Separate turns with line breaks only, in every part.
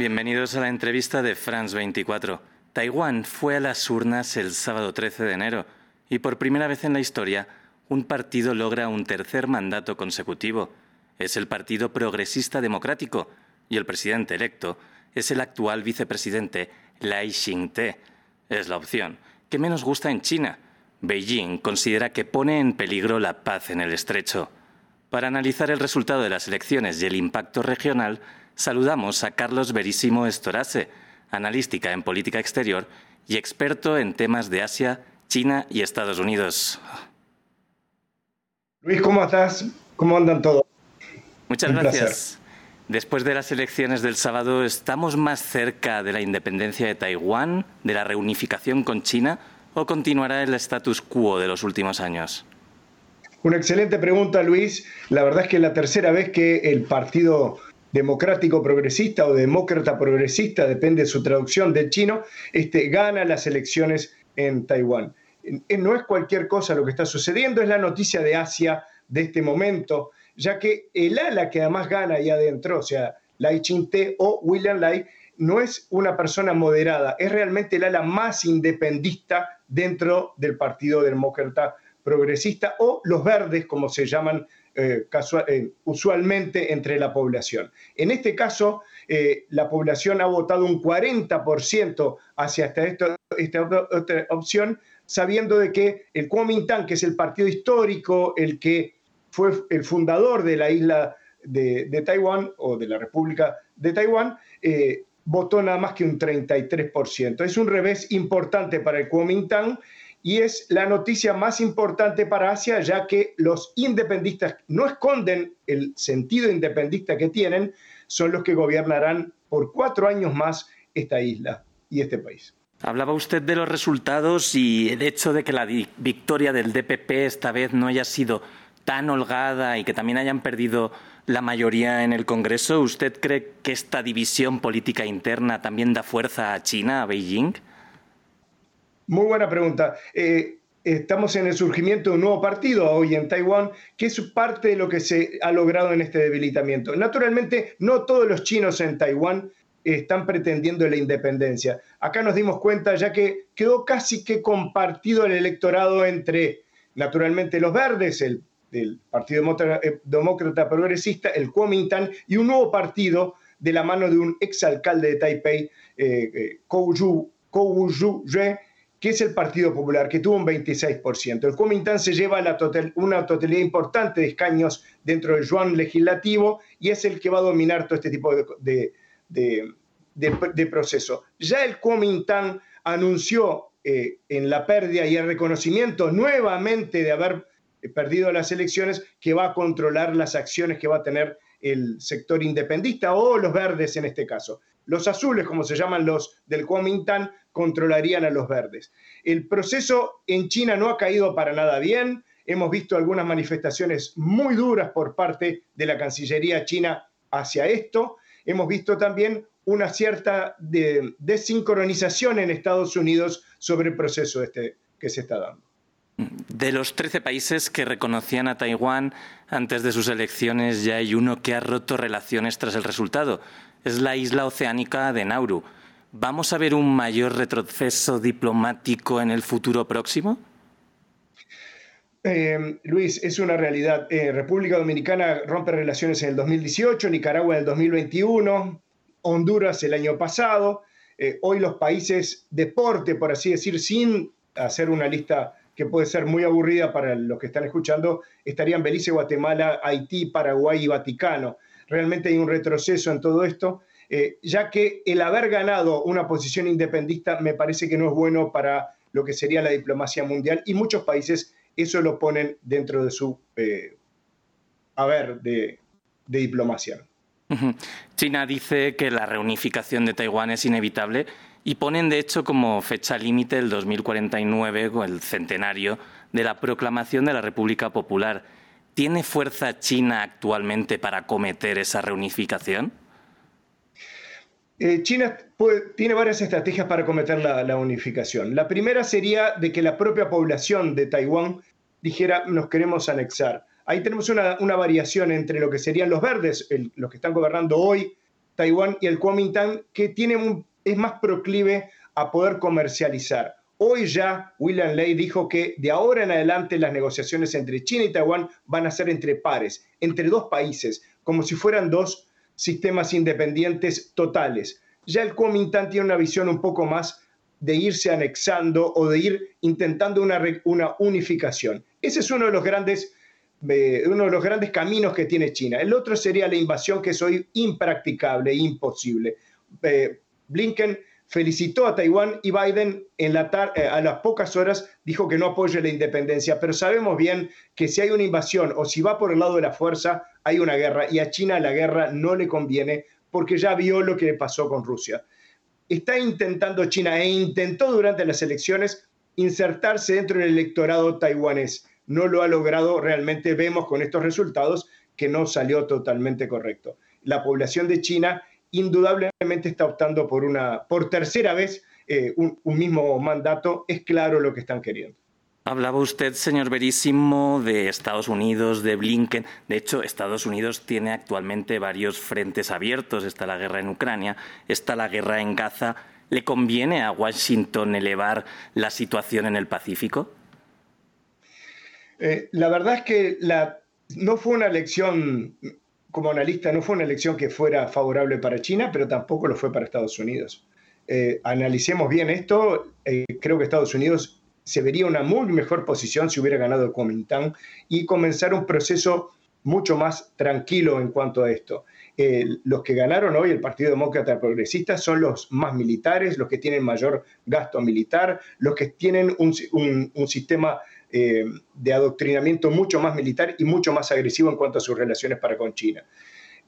Bienvenidos a la entrevista de France 24. Taiwán fue a las urnas el sábado 13 de enero y por primera vez en la historia un partido logra un tercer mandato consecutivo. Es el Partido Progresista Democrático y el presidente electo es el actual vicepresidente Lai Ching-te. Es la opción que menos gusta en China. Beijing considera que pone en peligro la paz en el estrecho. Para analizar el resultado de las elecciones y el impacto regional, saludamos a Carlos Verísimo Estorase, analística en política exterior y experto en temas de Asia, China y Estados Unidos.
Luis, ¿cómo estás? ¿Cómo andan todos?
Muchas gracias. Después de las elecciones del sábado, ¿estamos más cerca de la independencia de Taiwán, de la reunificación con China, o continuará el status quo de los últimos años?
Una excelente pregunta, Luis. La verdad es que es la tercera vez que el Partido Democrático Progresista o Demócrata Progresista, depende de su traducción del chino, este, gana las elecciones en Taiwán. No es cualquier cosa lo que está sucediendo, es la noticia de Asia de este momento, ya que el ala que además gana ahí adentro, o sea, Lai Ching-te o William Lai, no es una persona moderada, es realmente el ala más independista dentro del Partido Demócrata Progresista o los verdes, como se llaman eh, eh, usualmente entre la población. En este caso, eh, la población ha votado un 40% hacia esta, esta, otra opción, sabiendo de que el Kuomintang, que es el partido histórico, el que fue el fundador de la isla de, de Taiwán o de la República de Taiwán, votó nada más que un 33%. Es un revés importante para el Kuomintang y es la noticia más importante para Asia, ya que los independistas no esconden el sentido independista que tienen, son los que gobernarán por cuatro años más esta isla y este país.
Hablaba usted de los resultados y el hecho de que la victoria del DPP esta vez no haya sido tan holgada y que también hayan perdido la mayoría en el Congreso, ¿usted cree que esta división política interna también da fuerza a China, a Beijing?
Muy buena pregunta. Eh, estamos en el surgimiento de un nuevo partido hoy en Taiwán, que es parte de lo que se ha logrado en este debilitamiento. Naturalmente, no todos los chinos en Taiwán están pretendiendo la independencia. Acá nos dimos cuenta ya que quedó casi que compartido el electorado entre, naturalmente, los verdes, el Partido eh, Demócrata Progresista, el Kuomintang, y un nuevo partido de la mano de un exalcalde de Taipei, eh, eh Kou Yu que es el Partido Popular, que tuvo un 26%. El Kuomintang se lleva una totalidad importante de escaños dentro del yuan legislativo y es el que va a dominar todo este tipo de, de, proceso. Ya el Kuomintang anunció eh, en la pérdida y el reconocimiento nuevamente de haber eh, perdido las elecciones, que va a controlar las acciones que va a tener el sector independista o los verdes en este caso. Los azules, como se llaman los del Kuomintang, controlarían a los verdes. El proceso en China no ha caído para nada bien. Hemos visto algunas manifestaciones muy duras por parte de la Cancillería china hacia esto. Hemos visto también una cierta desincronización en Estados Unidos sobre el proceso este que se está dando.
De los 13 países que reconocían a Taiwán antes de sus elecciones, ya hay uno que ha roto relaciones tras el resultado. Es la isla oceánica de Nauru. ¿Vamos a ver un mayor retroceso diplomático en el futuro próximo?
Eh, Luis, es una realidad. Eh, República Dominicana rompe relaciones en el 2018, Nicaragua en el 2021, Honduras el año pasado. Eh, hoy los países deporte, por así decir, sin hacer una lista que puede ser muy aburrida para los que están escuchando, estarían Belice, Guatemala, Haití, Paraguay y Vaticano. Realmente hay un retroceso en todo esto, eh, ya que el haber ganado una posición independista me parece que no es bueno para lo que sería la diplomacia mundial y muchos países eso lo ponen dentro de su eh, haber de, de diplomacia.
China dice que la reunificación de Taiwán es inevitable y ponen de hecho como fecha límite el 2049, el centenario de la proclamación de la República Popular. ¿Tiene fuerza China actualmente para acometer esa reunificación?
Eh, China tiene varias estrategias para acometer la, unificación. La primera sería de que la propia población de Taiwán dijera nos queremos anexar. Ahí tenemos una, variación entre lo que serían los verdes, los que están gobernando hoy Taiwán y el Kuomintang, que tiene es más proclive a poder comercializar. Hoy ya William Ley dijo que de ahora en adelante las negociaciones entre China y Taiwán van a ser entre pares, entre dos países, como si fueran dos sistemas independientes totales. Ya el Kuomintang tiene una visión un poco más de irse anexando o de ir intentando una, una unificación. Ese es uno de los grandes eh, uno de los grandes caminos que tiene China. El otro sería la invasión, que es hoy impracticable, imposible. Eh, Blinken felicitó a Taiwán y Biden en eh, a las pocas horas dijo que no apoya la independencia, pero sabemos bien que si hay una invasión o si va por el lado de la fuerza, hay una guerra y a China la guerra no le conviene porque ya vio lo que pasó con Rusia. Está intentando China e intentó durante las elecciones insertarse dentro del electorado taiwanés no lo ha logrado realmente, vemos con estos resultados que no salió totalmente correcto. La población de China indudablemente está optando por una, por tercera vez, eh, un, mismo mandato, es claro lo que están queriendo.
Hablaba usted, señor Verísimo, de Estados Unidos, de Blinken. De hecho, Estados Unidos tiene actualmente varios frentes abiertos. Está la guerra en Ucrania, está la guerra en Gaza. ¿Le conviene a Washington elevar la situación en el Pacífico?
Eh, la verdad es que la, no fue una elección, como analista, no fue una elección que fuera favorable para China, pero tampoco lo fue para Estados Unidos. Eh, analicemos bien esto, eh, creo que Estados Unidos se vería una muy mejor posición si hubiera ganado Kuomintang y comenzar un proceso mucho más tranquilo en cuanto a esto. los que ganaron hoy el Partido Demócrata Progresista son los más militares, los que tienen mayor gasto militar, los que tienen un sistema eh, de adoctrinamiento mucho más militar y mucho más agresivo en cuanto a sus relaciones para con China.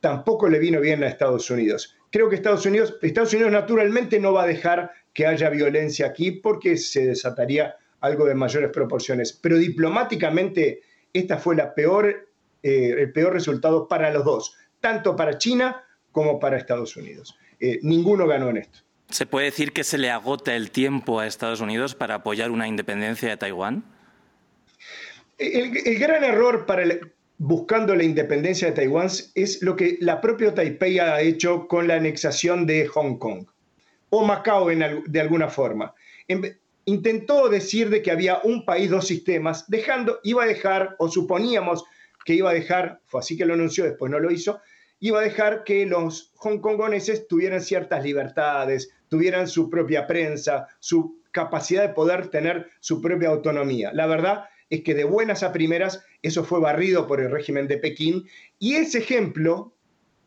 Tampoco le vino bien a Estados Unidos. Creo que Estados Unidos, Estados Unidos naturalmente no va a dejar que haya violencia aquí porque se desataría algo de mayores proporciones. Pero diplomáticamente esta fue eh, el peor resultado para los dos, tanto para China como para Estados Unidos. Eh, ninguno ganó en esto.
¿Se puede decir que se le agota el tiempo a Estados Unidos para apoyar una independencia de Taiwán?
El, gran error para buscando la independencia de Taiwán es lo que la propia Taipei ha hecho con la anexación de Hong Kong o Macao de alguna forma. intentó decir de que había un país, dos sistemas, dejando, iba a dejar, o suponíamos que iba a dejar, fue así que lo anunció, después no lo hizo, iba a dejar que los hongkongoneses tuvieran ciertas libertades, tuvieran su propia prensa, su capacidad de poder tener su propia autonomía. La verdad es que de buenas a primeras eso fue barrido por el régimen de Pekín y ese ejemplo,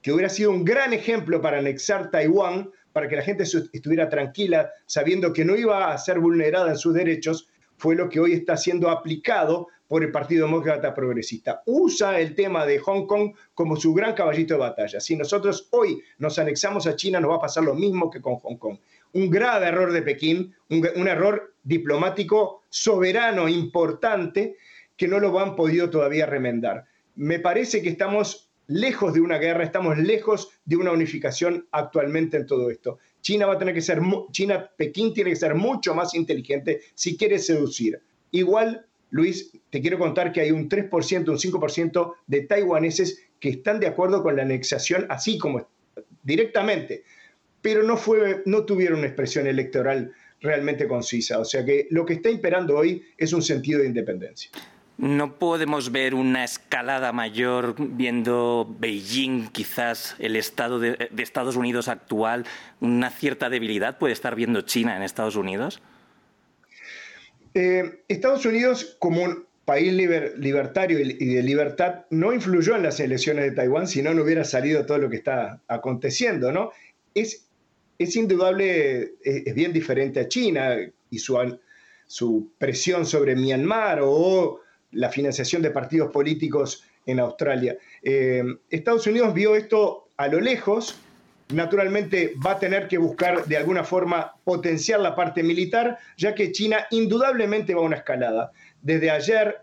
que hubiera sido un gran ejemplo para anexar Taiwán, para que la gente estuviera tranquila sabiendo que no iba a ser vulnerada en sus derechos, fue lo que hoy está siendo aplicado por el Partido Demócrata Progresista. Usa el tema de Hong Kong como su gran caballito de batalla. Si nosotros hoy nos anexamos a China, nos va a pasar lo mismo que con Hong Kong un grave error de Pekín, un, error diplomático soberano importante que no lo han podido todavía remendar. Me parece que estamos lejos de una guerra, estamos lejos de una unificación actualmente en todo esto. China va a tener que ser, China, Pekín tiene que ser mucho más inteligente si quiere seducir. Igual, Luis, te quiero contar que hay un 3%, un 5% de taiwaneses que están de acuerdo con la anexación, así como directamente pero no, fue, no tuvieron una expresión electoral realmente concisa. O sea que lo que está imperando hoy es un sentido de independencia.
¿No podemos ver una escalada mayor viendo Beijing, quizás el estado de, Estados Unidos actual, una cierta debilidad puede estar viendo China en Estados Unidos?
Eh, Estados Unidos, como un país libertario y de libertad, no influyó en las elecciones de Taiwán, si no, no hubiera salido todo lo que está aconteciendo, ¿no? Es es indudable, eh, es, bien diferente a China y su, su presión sobre Myanmar o la financiación de partidos políticos en Australia. Eh, Estados Unidos vio esto a lo lejos, naturalmente va a tener que buscar de alguna forma potenciar la parte militar, ya que China indudablemente va a una escalada. Desde ayer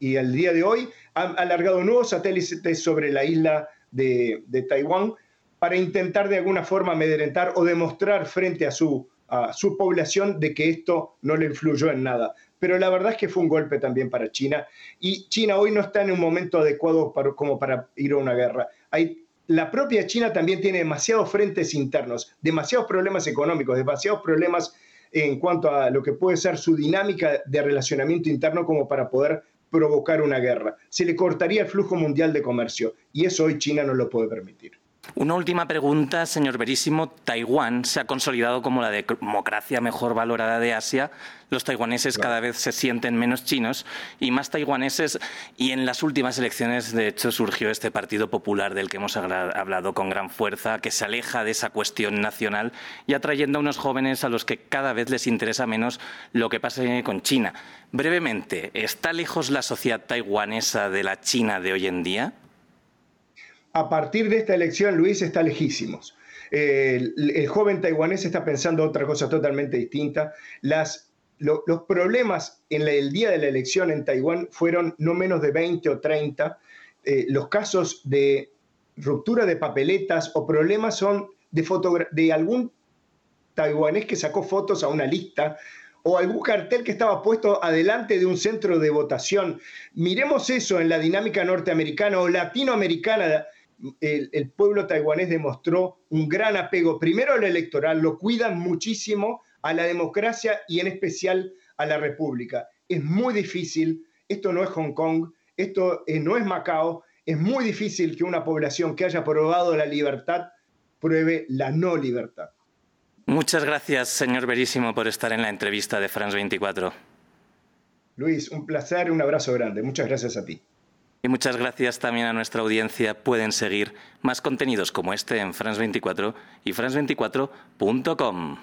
y el día de hoy han alargado nuevos satélites sobre la isla de Taiwán para intentar de alguna forma amedrentar o demostrar frente a su, a su población de que esto no le influyó en nada. Pero la verdad es que fue un golpe también para China y China hoy no está en un momento adecuado para, como para ir a una guerra. Hay, la propia China también tiene demasiados frentes internos, demasiados problemas económicos, demasiados problemas en cuanto a lo que puede ser su dinámica de relacionamiento interno como para poder provocar una guerra. Se le cortaría el flujo mundial de comercio y eso hoy China no lo puede permitir.
Una última pregunta, señor Verísimo. Taiwán se ha consolidado como la democracia mejor valorada de Asia. Los taiwaneses cada vez se sienten menos chinos y más taiwaneses. Y en las últimas elecciones, de hecho, surgió este Partido Popular del que hemos hablado con gran fuerza, que se aleja de esa cuestión nacional y atrayendo a unos jóvenes a los que cada vez les interesa menos lo que pase con China. Brevemente, ¿está lejos la sociedad taiwanesa de la China de hoy en día?
A partir de esta elección, Luis está lejísimos. el, joven taiwanés está pensando otra cosa totalmente distinta. Las, los problemas en el día de la elección en Taiwán fueron no menos de 20 o 30. Eh, los casos de ruptura de papeletas o problemas son de, de algún taiwanés que sacó fotos a una lista o algún cartel que estaba puesto adelante de un centro de votación. Miremos eso en la dinámica norteamericana o latinoamericana el, pueblo taiwanés demostró un gran apego, primero al electoral, lo cuidan muchísimo a la democracia y en especial a la república. Es muy difícil, esto no es Hong Kong, esto eh, no es Macao, es muy difícil que una población que haya probado la libertad pruebe la no libertad.
Muchas gracias, señor Verísimo, por estar en la entrevista de France 24.
Luis, un placer, un abrazo grande. Muchas gracias a ti.
Y muchas gracias también a nuestra audiencia. Pueden seguir más contenidos como este en France24 y france24.com.